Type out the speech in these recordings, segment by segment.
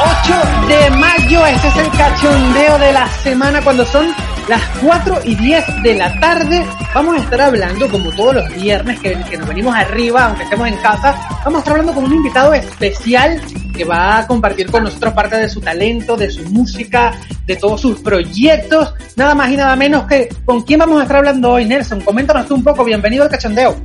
8 de mayo, este es el cachondeo de la semana cuando son las 4 y 10 de la tarde. Vamos a estar hablando, como todos los viernes que, nos venimos arriba, aunque estemos en casa, vamos a estar hablando con un invitado especial que va a compartir con nosotros parte de su talento, de su música, de todos sus proyectos. Nada más y nada menos que con quién vamos a estar hablando hoy, Nelson. Coméntanos tú un poco. Bienvenido al cachondeo.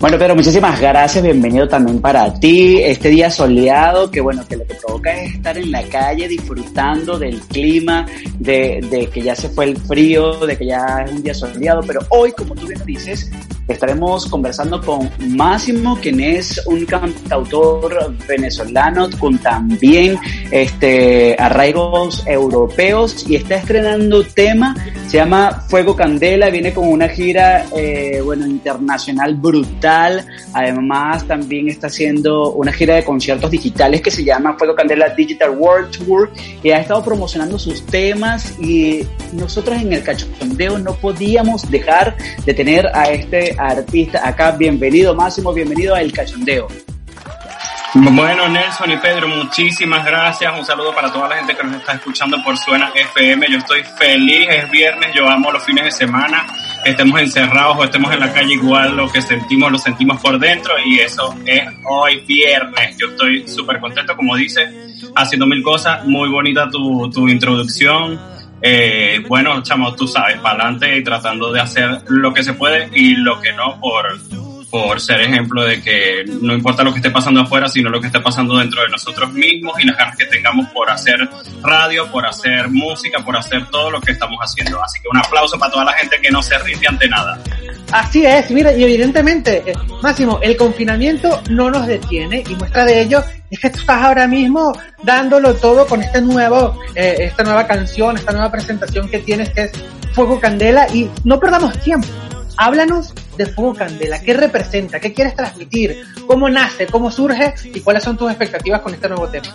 Bueno, Pedro, muchísimas gracias, bienvenido también para ti. Este día soleado, que bueno, que lo que provoca es estar en la calle disfrutando del clima, de, que ya se fue el frío, de que ya es un día soleado, pero hoy, como tú bien dices, estaremos conversando con Máximo, quien es un cantautor venezolano con también este, arraigos europeos y está estrenando tema, se llama Fuego Candela, viene con una gira, eh, bueno, internacional brutal Además, también está haciendo una gira de conciertos digitales que se llama Fuego Candela Digital World Tour y ha estado promocionando sus temas y nosotros en el cachondeo no podíamos dejar de tener a este artista acá. Bienvenido, Máximo, bienvenido a El Cachondeo. Bueno, Nelson y Pedro, muchísimas gracias. Un saludo para toda la gente que nos está escuchando por Suena FM. Yo estoy feliz, es viernes, yo amo los fines de semana. Estemos encerrados o estemos en la calle igual, lo que sentimos lo sentimos por dentro y eso es hoy viernes. Yo estoy súper contento, como dice, haciendo mil cosas. Muy bonita tu, tu introducción. Eh, bueno, chamo, tú sabes, para adelante y tratando de hacer lo que se puede y lo que no por por ser ejemplo de que no importa lo que esté pasando afuera, sino lo que esté pasando dentro de nosotros mismos y las ganas que tengamos por hacer radio, por hacer música, por hacer todo lo que estamos haciendo. Así que un aplauso para toda la gente que no se rinde ante nada. Así es, mira, y evidentemente, eh, Máximo, el confinamiento no nos detiene y muestra de ello es que tú estás ahora mismo dándolo todo con este nuevo, eh, esta nueva canción, esta nueva presentación que tienes que es Fuego Candela y no perdamos tiempo. Háblanos de Fuego Candela, ¿qué representa? ¿Qué quieres transmitir? ¿Cómo nace? ¿Cómo surge? ¿Y cuáles son tus expectativas con este nuevo tema?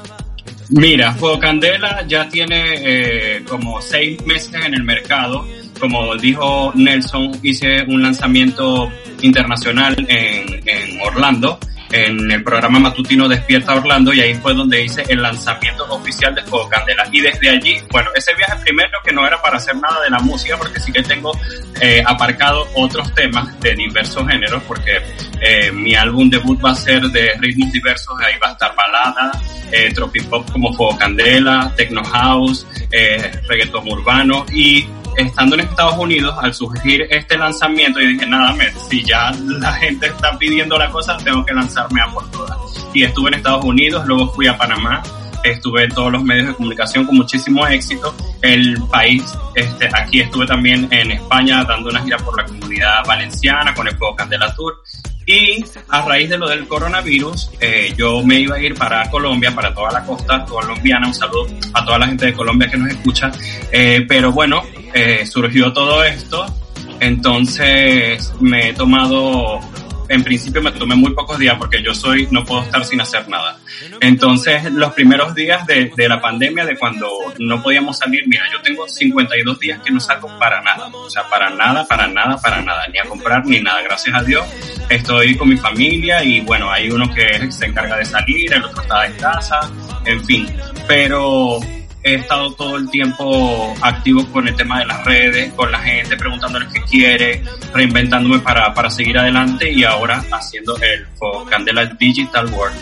Mira, Fuego Candela ya tiene eh, como seis meses en el mercado. Como dijo Nelson, hice un lanzamiento internacional en Orlando en el programa matutino Despierta Orlando y ahí fue donde hice el lanzamiento oficial de Fuego Candela. Y desde allí, bueno, ese viaje primero que no era para hacer nada de la música, porque sí que tengo eh, aparcado otros temas de diversos géneros, porque eh, mi álbum debut va a ser de ritmos diversos, ahí va a estar balada, eh, tropipop como Fuego Candela, techno house, eh, reggaeton urbano y estando en Estados Unidos, al surgir este lanzamiento, y dije, nada, si ya la gente está pidiendo la cosa, tengo que lanzarme a por todas. Y estuve en Estados Unidos, luego fui a Panamá, estuve en todos los medios de comunicación con muchísimo éxito. El país, este, aquí estuve también en España dando una gira por la comunidad valenciana con el Fuego Candela Tour. Y a raíz de lo del coronavirus, eh, yo me iba a ir para Colombia, para toda la costa colombiana. Un saludo a toda la gente de Colombia que nos escucha. Eh, pero bueno, eh, surgió todo esto. Entonces me he tomado en principio me tomé muy pocos días porque yo soy, no puedo estar sin hacer nada. Entonces, los primeros días de, de, la pandemia, de cuando no podíamos salir, mira, yo tengo 52 días que no salgo para nada. O sea, para nada, para nada, para nada. Ni a comprar ni nada. Gracias a Dios. Estoy con mi familia y bueno, hay uno que se encarga de salir, el otro está en casa, en fin. Pero he estado todo el tiempo activo con el tema de las redes, con la gente, preguntándoles qué quiere, reinventándome para, para seguir adelante y ahora haciendo el Candela Digital World,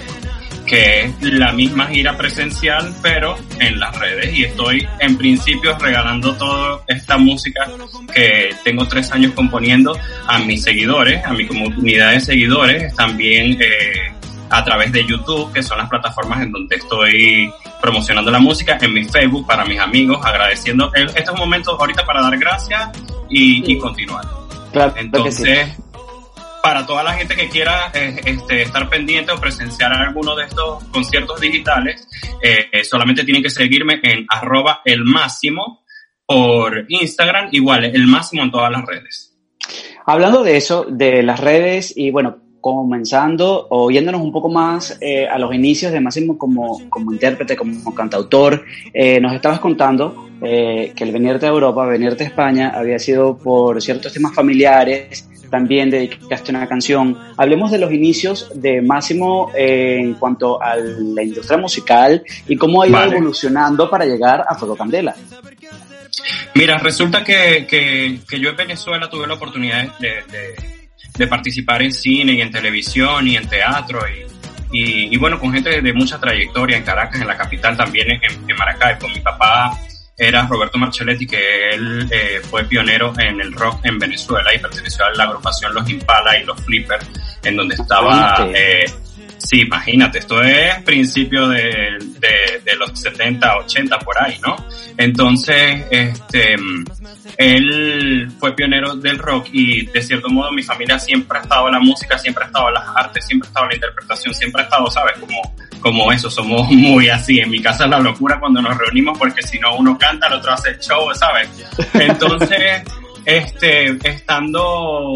que es la misma gira presencial, pero en las redes. Y estoy en principio regalando toda esta música que tengo tres años componiendo a mis seguidores, a mi comunidad de seguidores, también eh, a través de YouTube, que son las plataformas en donde estoy promocionando la música, en mi Facebook para mis amigos, agradeciendo. Este es un momento ahorita para dar gracias y, y continuar. Claro, Entonces, para toda la gente que quiera eh, este, estar pendiente o presenciar alguno de estos conciertos digitales, eh, eh, solamente tienen que seguirme en arroba el máximo por Instagram, igual, el máximo en todas las redes. Hablando de eso, de las redes y bueno, comenzando o yéndonos un poco más a los inicios de Máximo como, como intérprete, como cantautor, nos estabas contando que el venirte a Europa, venirte a España, había sido por ciertos temas familiares también dedicaste una canción. Hablemos de los inicios de Máximo eh, en cuanto a la industria musical y cómo ha ido evolucionando para llegar a Fuego Candela. Mira, resulta que, que, yo en Venezuela tuve la oportunidad de, de, participar en cine y en televisión y en teatro y, y, bueno, con gente de mucha trayectoria en Caracas, en la capital también, en, en Maracay, con mi papá era Roberto Marcelletti, que él eh, fue pionero en el rock en Venezuela y perteneció a la agrupación Los Impala y Los Flippers, en donde estaba... Eh, sí, imagínate, esto es principio de, de, los 70, 80 por ahí, ¿no? Entonces, este, él fue pionero del rock y de cierto modo mi familia siempre ha estado la música, siempre ha estado las artes, siempre ha estado la interpretación, siempre ha estado, ¿sabes? Como como eso, somos muy así. En mi casa es la locura cuando nos reunimos porque si no uno canta, el otro hace el show, ¿sabes? Entonces, este, estando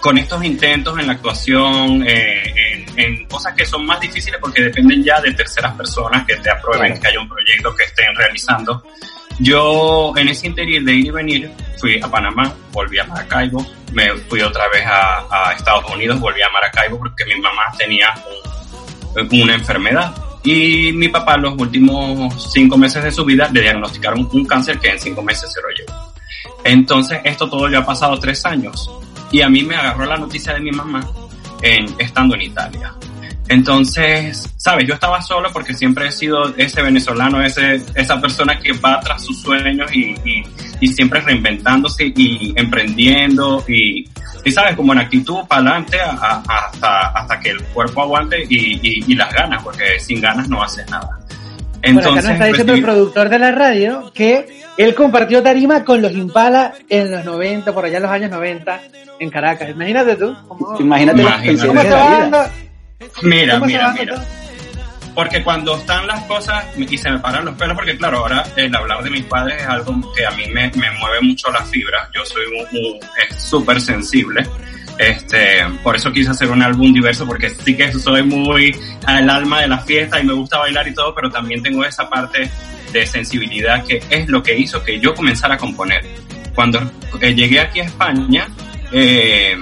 con estos intentos en la actuación, eh, en, cosas que son más difíciles porque dependen ya de terceras personas que te aprueben que haya un proyecto que estén realizando. Yo en ese interior de ir y venir fui a Panamá, volví a Maracaibo, me fui otra vez a, a Estados Unidos, volví a Maracaibo porque mi mamá tenía un una enfermedad. Y mi papá los últimos cinco meses de su vida le diagnosticaron un cáncer que en cinco meses se lo llevó. Entonces esto todo ya ha pasado tres años y a mí me agarró la noticia de mi mamá en, estando en Italia. Entonces, sabes, yo estaba solo porque siempre he sido ese venezolano, ese, esa persona que va tras sus sueños y, y, y siempre reinventándose y emprendiendo y, y sabes, como en actitud para adelante hasta, hasta que el cuerpo aguante y, y, las ganas, porque sin ganas no haces nada. Entonces, bueno, acá nos está diciendo el productor de la radio que él compartió tarima con los Impala en los 90, por allá en los años 90, en Caracas. Imagínate tú. Imagínate, Imagínate. Mira, mira, mira. Porque cuando están las cosas y se me paran los pelos, porque claro, ahora el hablar de mis padres es algo que a mí me, me mueve mucho las fibras. Yo soy súper sensible. Este, por eso quise hacer un álbum diverso, porque sí que soy muy al alma de la fiesta y me gusta bailar y todo, pero también tengo esa parte de sensibilidad que es lo que hizo que yo comenzara a componer. Cuando eh, llegué aquí a España, eh,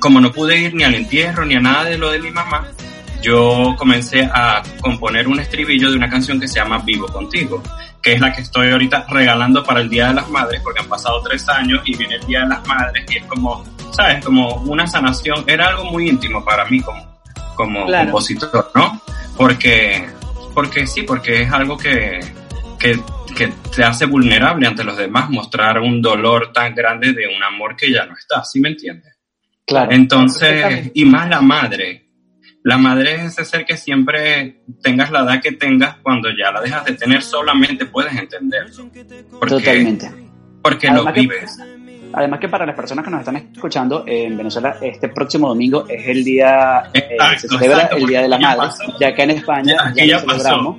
como no pude ir ni al entierro ni a nada de lo de mi mamá, yo comencé a componer un estribillo de una canción que se llama Vivo Contigo, que es la que estoy ahorita regalando para el Día de las Madres, porque han pasado tres años y viene el Día de las Madres y es como, ¿sabes? Como una sanación, era algo muy íntimo para mí como, como compositor, ¿no? Porque, porque sí, porque es algo que, que, que te hace vulnerable ante los demás, mostrar un dolor tan grande de un amor que ya no está, ¿sí me entiendes? Claro. Entonces, y más la madre, la madre es ese ser que siempre tengas la edad que tengas, cuando ya la dejas de tener, solamente puedes entenderlo. Totalmente. Porque lo vives. Además que para las personas que nos están escuchando, en Venezuela este próximo domingo es el día, eh, se celebra el Día de la Madre, ya que en España ya, ya, lo celebramos.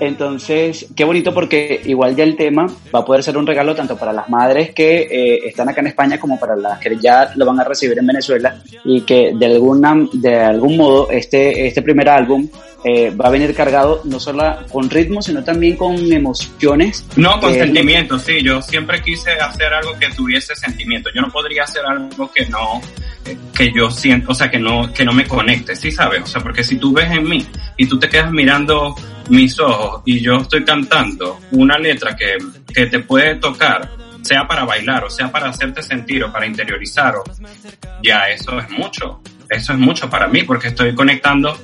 Entonces, qué bonito porque igual ya el tema va a poder ser un regalo tanto para las madres que eh, están acá en España como para las que ya lo van a recibir en Venezuela y que de alguna de algún modo este este primer álbum eh, va a venir cargado no solo con ritmo sino también con emociones. No, con sentimientos, sí. Yo siempre quise hacer algo que tuviese sentimiento. Yo no podría hacer algo que no que yo siento, o sea, que no que no me conecte, sí sabes, o sea, porque si tú ves en mí y tú te quedas mirando mis ojos y yo estoy cantando una letra que, que te puede tocar, sea para bailar o sea para hacerte sentir o para interiorizar, o, ya eso es mucho. Eso es mucho para mí porque estoy conectando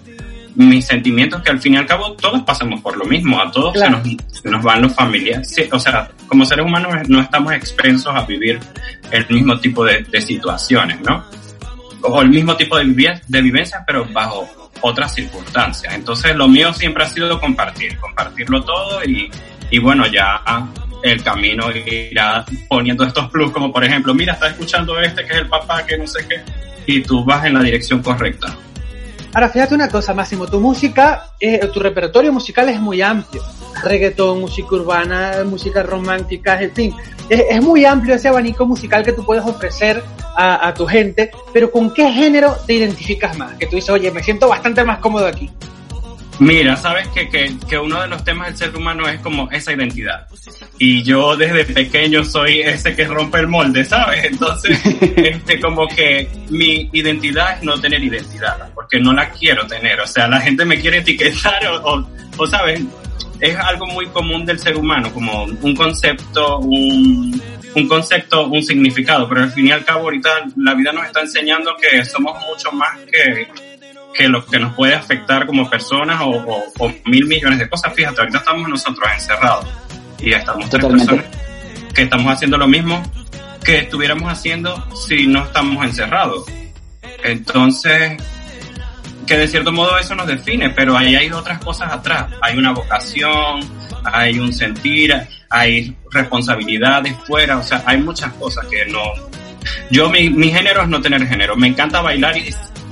mis sentimientos que al fin y al cabo todos pasamos por lo mismo, a todos se, nos, van los familiares. o sea, como seres humanos no estamos expensos a vivir el mismo tipo de, de situaciones, ¿no? O el mismo tipo de, de vivencias, pero bajo otras circunstancias. Entonces lo mío siempre ha sido compartir, compartirlo todo y, y bueno, ya el camino irá poniendo estos plus, como por ejemplo, mira, está escuchando este que es el papá, que no sé qué, y tú vas en la dirección correcta. Ahora, fíjate una cosa, Máximo, tu música, eh, tu repertorio musical es muy amplio. Reggaetón, música urbana, música romántica, en fin. Es, muy amplio ese abanico musical que tú puedes ofrecer a, a, tu gente, pero ¿con qué género te identificas más? Que tú dices, oye, me siento bastante más cómodo aquí. Mira, sabes que, que, que, uno de los temas del ser humano es como esa identidad. Y yo desde pequeño soy ese que rompe el molde, ¿sabes? Entonces, este, como que mi identidad es no tener identidad, porque no la quiero tener. O sea, la gente me quiere etiquetar o, o, o ¿sabes? Es algo muy común del ser humano, como un concepto, un, un concepto, un significado, pero al fin y al cabo ahorita la vida nos está enseñando que somos mucho más que, que lo que nos puede afectar como personas o, o, o, mil millones de cosas. Fíjate, ahorita estamos nosotros encerrados y estamos tres personas que estamos haciendo lo mismo que estuviéramos haciendo si no estamos encerrados. Entonces, que de cierto modo eso nos define, pero ahí hay otras cosas atrás. Hay una vocación, hay un sentir, hay responsabilidades fuera, o sea, hay muchas cosas que no... Yo, mi, mi género es no tener género. Me encanta bailar y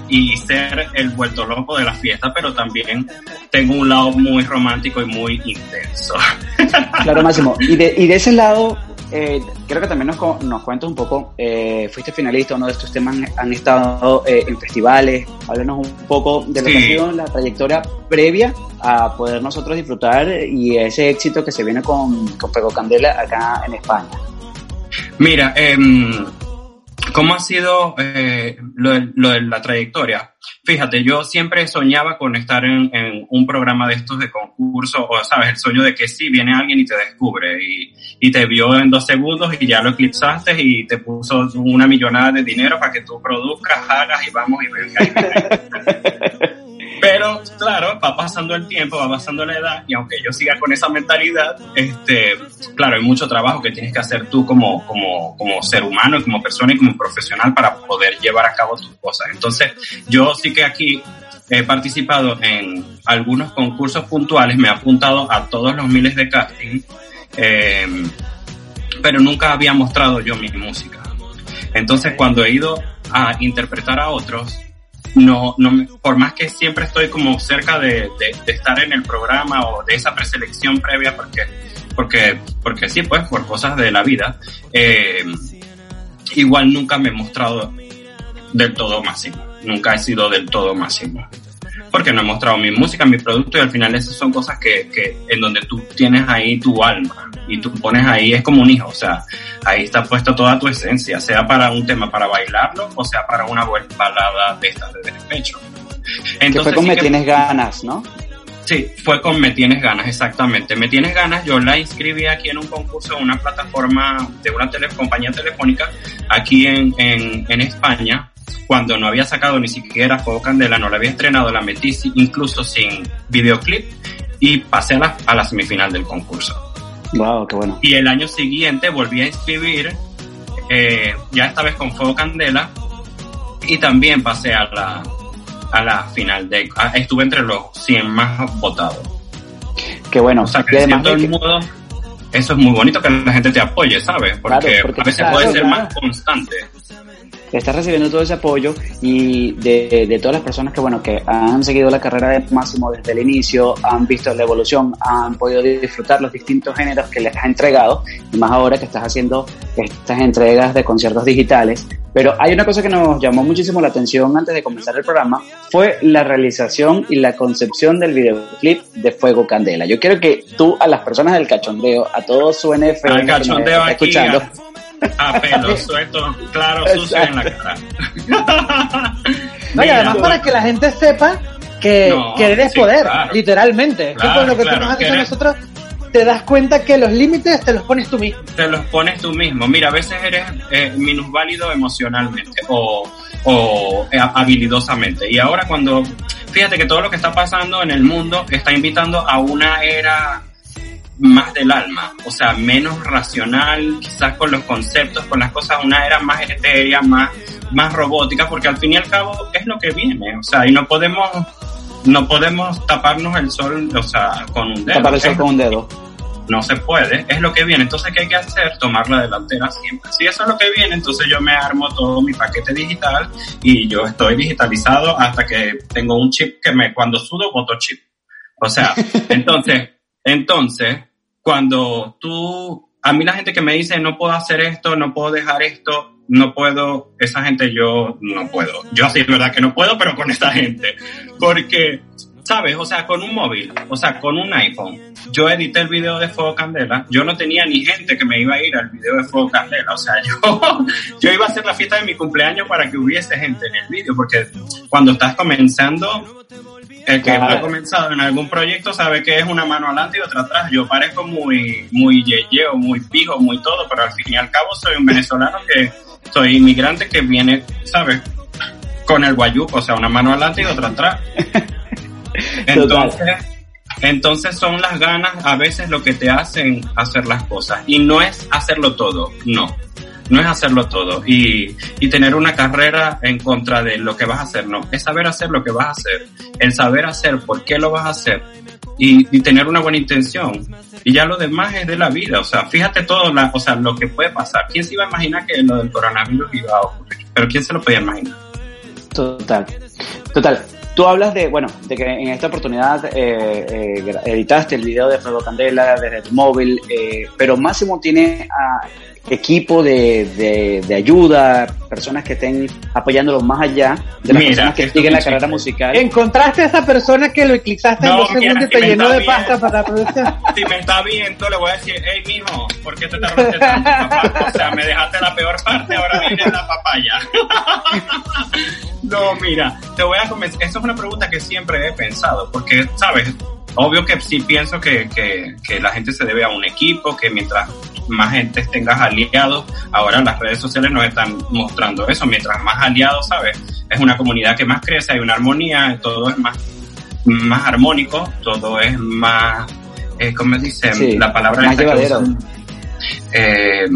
y ser el vuelto loco de la fiesta, pero también tengo un lado muy romántico y muy intenso. Claro, Máximo. Y de, y de ese lado, eh, creo que también nos, nos cuentas un poco, eh, fuiste finalista, uno de estos temas han estado eh, en festivales, háblanos un poco de lo sí. que ha sido la trayectoria previa a poder nosotros disfrutar y ese éxito que se viene con, con Fuego Candela acá en España. Mira, eh, ¿Cómo ha sido eh, lo, de, lo, de, la trayectoria? Fíjate, yo siempre soñaba con estar en, un programa de estos de concurso, o sabes, el sueño de que sí, viene alguien y te descubre y, y te vio en dos segundos y ya lo eclipsaste y te puso una millonada de dinero para que tú produzcas, hagas y vamos y venga. Claro, va pasando el tiempo, va pasando la edad y aunque yo siga con esa mentalidad, este, claro, hay mucho trabajo que tienes que hacer tú como, como, como ser humano y como persona y como profesional para poder llevar a cabo tus cosas. Entonces, yo sí que aquí he participado en algunos concursos puntuales, me he apuntado a todos los miles de casting, eh, pero nunca había mostrado yo mi música. Entonces, cuando he ido a interpretar a otros, no, no, por más que siempre estoy como cerca de, de, de, estar en el programa o de esa preselección previa, porque, porque, porque sí, pues, por cosas de la vida, eh, igual nunca me he mostrado del todo máximo. Nunca he sido del todo máximo. Porque no he mostrado mi música, mi producto y al final esas son cosas que, que en donde tú tienes ahí tu alma y tú pones ahí, es como un hijo, o sea, ahí está puesto toda tu esencia, sea para un tema para bailarlo o sea para una balada de estas de despecho. Entonces, que fue con sí Me que, Tienes Ganas, ¿no? Sí, fue con Me Tienes Ganas, exactamente. Me Tienes Ganas, yo la inscribí aquí en un concurso, en una plataforma de una tele, compañía telefónica aquí en, en, en España, cuando no había sacado ni siquiera Fuego Candela, no la había estrenado, la metí incluso sin videoclip y pasé a la, a la semifinal del concurso. Wow, qué bueno. Y el año siguiente volví a inscribir, eh, ya esta vez con Fuego Candela, y también pasé a la, a la final. De, a, estuve entre los 100 más votados. Qué bueno. O sea, que de cierto que... modo, eso es muy bonito que la gente te apoye, ¿sabes? Porque, claro, porque a veces claro, puede ser claro. más constante estás recibiendo todo ese apoyo y de, de, todas las personas que bueno que han seguido la carrera de Máximo desde el inicio, han visto la evolución, han podido disfrutar los distintos géneros que les ha entregado y más ahora que estás haciendo estas entregas de conciertos digitales. Pero hay una cosa que nos llamó muchísimo la atención antes de comenzar el programa, fue la realización y la concepción del videoclip de Fuego Candela. Yo quiero que tú a las personas del cachondeo, a todos su NF, Al cachondeo aquí, escuchando, a pelo suelto, claro, sucio en la cara. no, y además para que la gente sepa que, no, que eres sí, poder, claro. literalmente. Claro, que con lo que claro, tú nos has dicho nosotros, te das cuenta que los límites te los pones tú mismo. Te los pones tú mismo. Mira, a veces eres eh, minusválido emocionalmente o, o eh, habilidosamente. Y ahora cuando, fíjate que todo lo que está pasando en el mundo está invitando a una era más del alma, o sea, menos racional, quizás con los conceptos, con las cosas, una era más etérea, más, más robótica, porque al fin y al cabo es lo que viene, o sea, y no podemos, no podemos taparnos el sol, o sea, con un dedo. Tapar el sol con un dedo. no se puede, es lo que viene. Entonces, ¿qué hay que hacer? Tomar la delantera siempre. Si eso es lo que viene, entonces yo me armo todo mi paquete digital y yo estoy digitalizado hasta que tengo un chip que me, cuando sudo, boto chip. O sea, entonces, entonces, cuando tú, a mí la gente que me dice, no puedo hacer esto, no puedo dejar esto, no puedo, esa gente yo no puedo. Yo sí es verdad que no puedo, pero con esta gente. Porque, ¿sabes? O sea, con un móvil, o sea, con un iPhone. Yo edité el video de Fuego Candela, yo no tenía ni gente que me iba a ir al video de Fuego Candela. O sea, yo, yo iba a hacer la fiesta de mi cumpleaños para que hubiese gente en el video, porque cuando estás comenzando, el que ha comenzado en algún proyecto sabe que es una mano adelante y otra atrás. Yo parezco muy, muy yeyeo, muy pijo, muy todo, pero al fin y al cabo soy un venezolano que soy inmigrante que viene, ¿sabes? Con el guayuco, o sea, una mano adelante y otra atrás. Entonces, entonces son las ganas a veces lo que te hacen hacer las cosas. Y no es hacerlo todo, no no es hacerlo todo y, y tener una carrera en contra de lo que vas a hacer, no, es saber hacer lo que vas a hacer, el saber hacer por qué lo vas a hacer y, y tener una buena intención. Y ya lo demás es de la vida, o sea, fíjate todo, la, o sea, lo que puede pasar. ¿Quién se iba a imaginar que lo del coronavirus iba a ocurrir? Pero ¿quién se lo podía imaginar? Total, total. Tú hablas de, bueno, de que en esta oportunidad eh, eh, editaste el video de Fredo Candela desde tu móvil, eh, pero Máximo tiene a, equipo de, de, de, ayuda, personas que estén apoyándolo más allá de las personas que siguen la carrera musical. ¿Encontraste a esa persona que lo eclipsaste en dos segundos y te llenó de pasta para producción? Si me está viendo, le voy a decir, hey, mijo, ¿por qué te tardaste tanto? O sea, me dejaste la peor parte, ahora viene la papaya. no, mira, te voy a comenzar. Esa es una pregunta que siempre he pensado, porque, ¿sabes? Obvio que sí pienso que, que, que, la gente se debe a un equipo, que mientras más gente tengas aliados, ahora las redes sociales nos están mostrando eso, mientras más aliados, ¿sabes? Es una comunidad que más crece, hay una armonía, todo es más, más armónico, todo es más, eh, ¿cómo dicen? la palabra más usan, eh,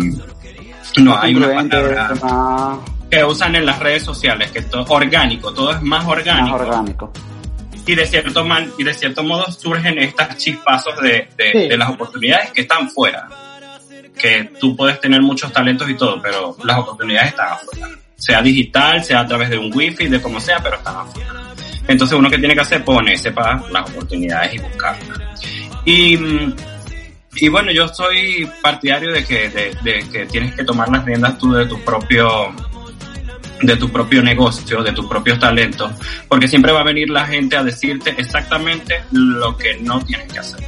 no, hay una palabra que usan en las redes sociales, que es todo orgánico, todo es más orgánico. Más orgánico y de cierto man, y de cierto modo surgen estas chispazos de, de, sí. de, las oportunidades que están fuera. Que tú puedes tener muchos talentos y todo, pero las oportunidades están afuera. Sea digital, sea a través de un wifi, de como sea, pero están afuera. Entonces uno que tiene que hacer, ponerse para las oportunidades y buscarlas. Y, y bueno, yo soy partidario de que, de, de que tienes que tomar las riendas tú de tu propio, de tu propio negocio, de tus propios talentos, porque siempre va a venir la gente a decirte exactamente lo que no tienes que hacer.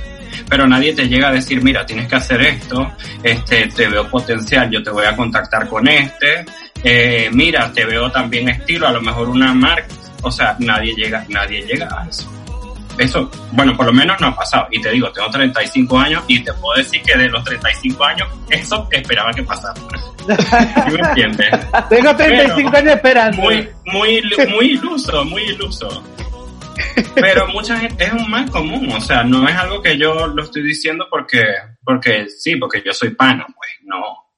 Pero nadie te llega a decir, mira, tienes que hacer esto, este, te veo potencial, yo te voy a contactar con este, eh, mira, te veo también estilo, a lo mejor una marca, o sea, nadie llega, nadie llega a eso. Eso, bueno, por lo menos no ha pasado. Y te digo, tengo 35 años y te puedo decir que de los 35 años, eso esperaba que pasara. ¿Sí me entiendes? Tengo 35 Pero, años esperando. Muy, muy, muy iluso, muy iluso. Pero mucha gente, es un mal común, o sea, no es algo que yo lo estoy diciendo porque, porque sí, porque yo soy pana, pues, no.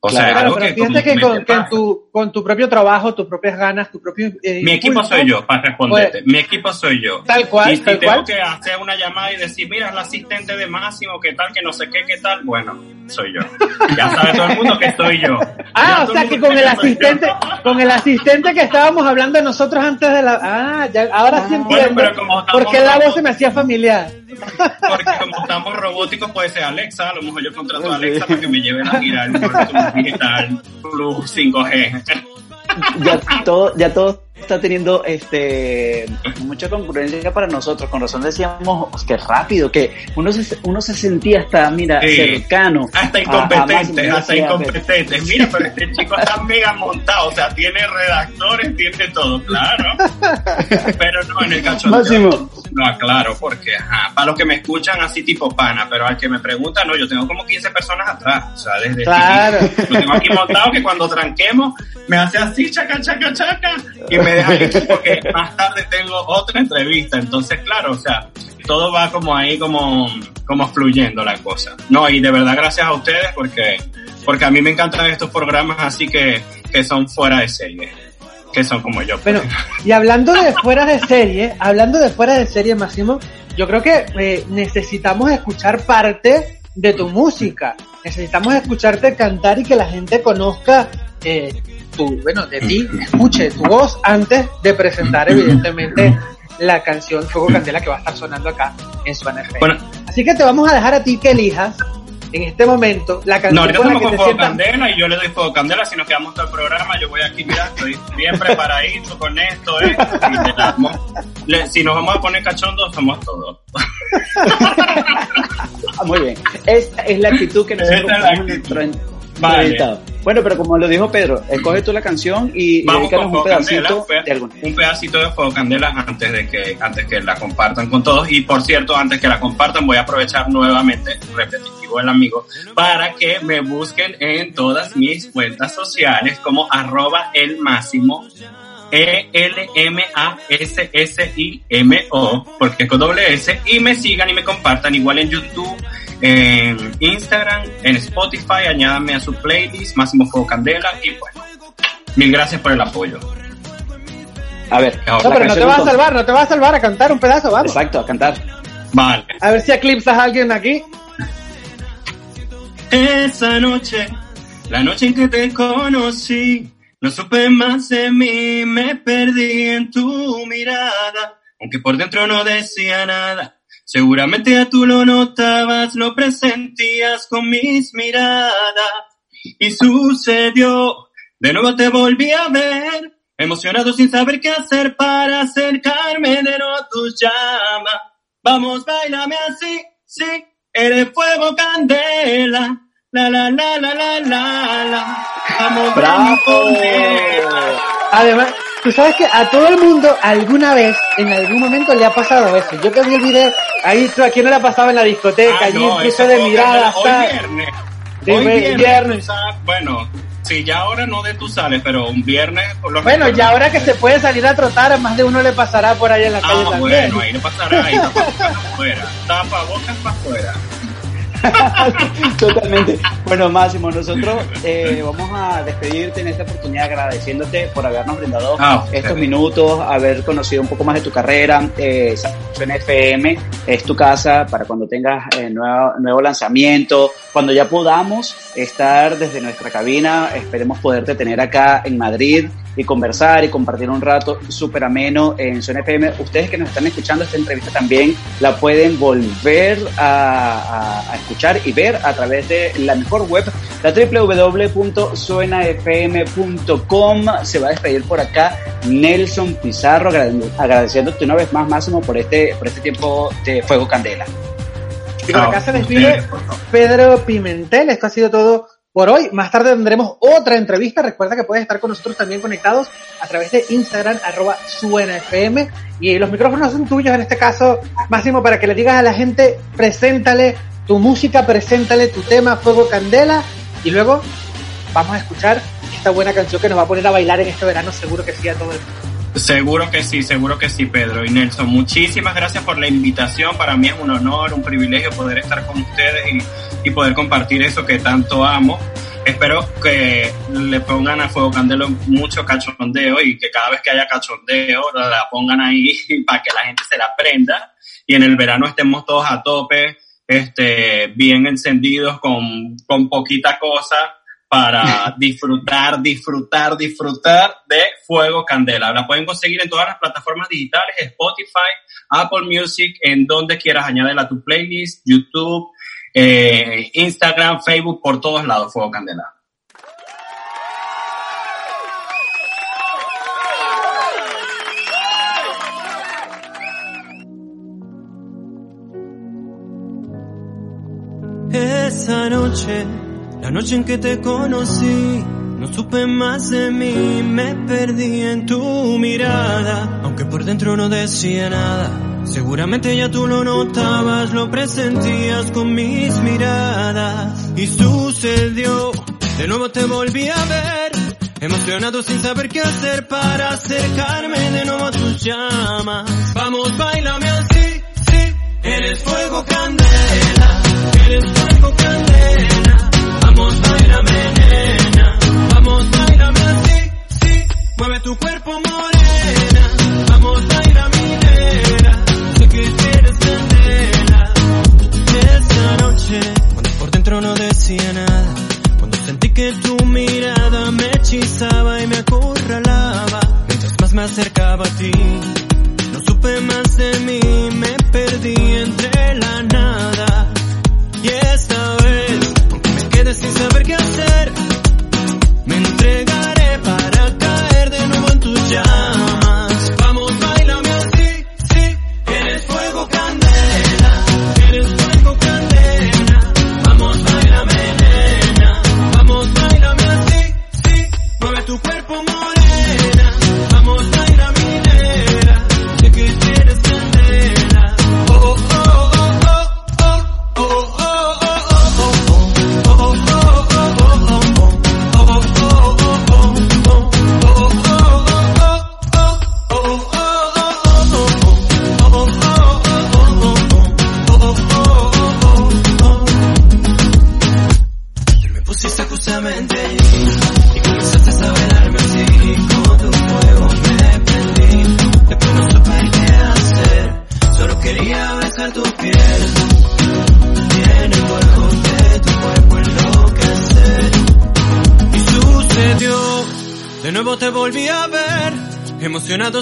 O claro, sea, algo pero que fíjate que, con, que en tu, con tu propio trabajo, tus propias ganas, tu propio... Eh, mi equipo soy yo, para responderte. Pues, Pues, mi equipo soy yo. Tal cual, Y si tal tengo cual. que hacer una llamada y decir, mira, es la asistente de Máximo, qué tal, que no sé qué, qué tal, bueno, soy yo. Ya sabe todo el mundo que soy yo. Ah, Ya o sea que con el yo. asistente, con el asistente que estábamos hablando nosotros antes de la... Ah, ya, ahora sí entiendo. Bueno, pero como estamos ¿Por qué la voz se me hacía familiar? Porque como estamos robóticos, puede ser Alexa. A lo mejor yo contrato a Alexa para que me lleve la gira al Plus digital Plus 5G. ya todo, ya todo está teniendo este mucha concurrencia para nosotros. Con razón decíamos que rápido, que uno se, uno se sentía hasta, mira, Sí. cercano. Hasta a- a incompetente, hasta incompetente. Mira, pero este chico está mega montado, o sea, tiene redactores, tiene todo, claro. Pero no, en el cachondeo. Máximo. No aclaro, porque, ajá, para los que me escuchan así tipo pana, pero al que me pregunta, no, yo tengo como 15 personas atrás, o sea, desde Claro. chiquito. Lo tengo aquí montado que cuando tranquemos me hace así, chaca, chaca, chaca, y me deja ahí porque más tarde tengo otra entrevista. Entonces, claro, o sea, todo va como ahí, como, como fluyendo la cosa. No, y de verdad gracias a ustedes porque, porque a mí me encantan estos programas así que, que son fuera de serie, que son como yo. pues. Bueno, y hablando de fuera de serie, hablando de fuera de serie, Máximo, yo creo que eh, necesitamos escuchar parte de tu música. Necesitamos escucharte cantar y que la gente conozca eh, tu, bueno, de ti, escuche tu voz antes de presentar, evidentemente, la canción Fuego Candela que va a estar sonando acá en su Bueno. Así que te vamos a dejar a ti que elijas en este momento la canción. No, ahorita estamos con Fuego Candela y yo le doy Fuego Candela. Si nos quedamos todo el programa, yo voy aquí, mira, estoy bien preparadito con esto, ¿eh? Y si nos vamos a poner cachondos, somos todos. Muy bien. Esta es la actitud que nosotros en nuestro Vale. Bueno, pero como lo dijo Pedro, escoge tú la canción y Vamos con un pedacito de Un pedacito de Fuego Candela antes de que antes que la compartan con todos. Y por cierto, antes que la compartan, voy a aprovechar nuevamente, repetitivo el amigo, para que me busquen en todas mis cuentas sociales como arroba el máximo E-L-M-A-S-S-I-M-O, porque es con doble S, y me sigan y me compartan igual en YouTube, en Instagram, en Spotify, añádanme a su playlist, Máximo Fuego Candela, y bueno, mil gracias por el apoyo. A ver, no, pero no te vas a salvar, no te vas a salvar a cantar un pedazo, vamos. Exacto, a cantar. Vale. A ver si eclipsas a alguien aquí. Esa noche, la noche en que te conocí, no supe más de mí, me perdí en tu mirada, aunque por dentro no decía nada. Seguramente tú lo notabas, lo presentías con mis miradas. Y sucedió, de nuevo te volví a ver, emocionado sin saber qué hacer para acercarme de nuevo a tus llamas. Vamos, bailame así, sí, eres fuego candela. La la la la la la la. Vamos, Bravo. Además, tú sabes que a todo el mundo alguna vez, en algún momento le ha pasado eso. Yo que vi el video, ahí tú, ¿a quién no le ha pasado en la discoteca? Ah, allí no, de mirada. Hoy viernes. hoy viernes. bueno, sí, ya ahora no de tú sales, pero un viernes. bueno, ya ahora que se puede salir a trotar, a más de uno le pasará por ahí en la calle ah, también. bueno, ahí le pasará, ahí para afuera. Tapabocas para afuera. Totalmente. Bueno, Máximo, nosotros eh, vamos a despedirte en esta oportunidad agradeciéndo,te por habernos brindado ah, estos minutos, haber conocido un poco más de tu carrera. Eh, FM es tu casa para cuando tengas eh, nuevo, nuevo lanzamiento, cuando ya podamos estar desde nuestra cabina, esperemos poderte tener acá en Madrid y conversar y compartir un rato súper ameno en Zona FM. Ustedes que nos están escuchando esta entrevista también la pueden volver a, escuchar y ver a través de la mejor web, la www.suenafm.com. Se va a despedir por acá Nelson Pizarro, agradeciéndote una vez más, Máximo, por este, por este tiempo de Fuego Candela. Y por acá se despide Pedro Pimentel. Esto ha sido todo por hoy. Más tarde tendremos otra entrevista. Recuerda que puedes estar con nosotros también conectados a través de Instagram, arroba suenafm. Y los micrófonos son tuyos en este caso, Máximo, para que le digas a la gente, preséntale tu música, preséntale tu tema, Fuego Candela. Y luego vamos a escuchar esta buena canción que nos va a poner a bailar en este verano, seguro que sí a todo el mundo. Seguro que sí, seguro que sí, Pedro y Nelson. Muchísimas gracias por la invitación. Para mí es un honor, un privilegio poder estar con ustedes y, poder compartir eso que tanto amo. Espero que le pongan a Fuego Candelo mucho cachondeo y que cada vez que haya cachondeo la pongan ahí para que la gente se la prenda y en el verano estemos todos a tope, este, bien encendidos con, con poquita cosa para disfrutar, disfrutar, disfrutar de Fuego Candela. La pueden conseguir en todas las plataformas digitales, Spotify, Apple Music, en donde quieras añadirla a tu playlist, YouTube, eh, Instagram, Facebook, por todos lados, Fuego Candela. Esa noche la noche en que te conocí, no supe más de mí, me perdí en tu mirada, aunque por dentro no decía nada. Seguramente ya tú lo notabas, lo presentías con mis miradas. Y sucedió, de nuevo te volví a ver, emocionado sin saber qué hacer para acercarme de nuevo a tus llamas. Vamos, bailame así, sí, eres fuego candela, eres fuego candela.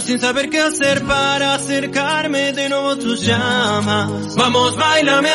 sin saber qué hacer para acercarme de nuevo a tus llamas. Vamos, bailame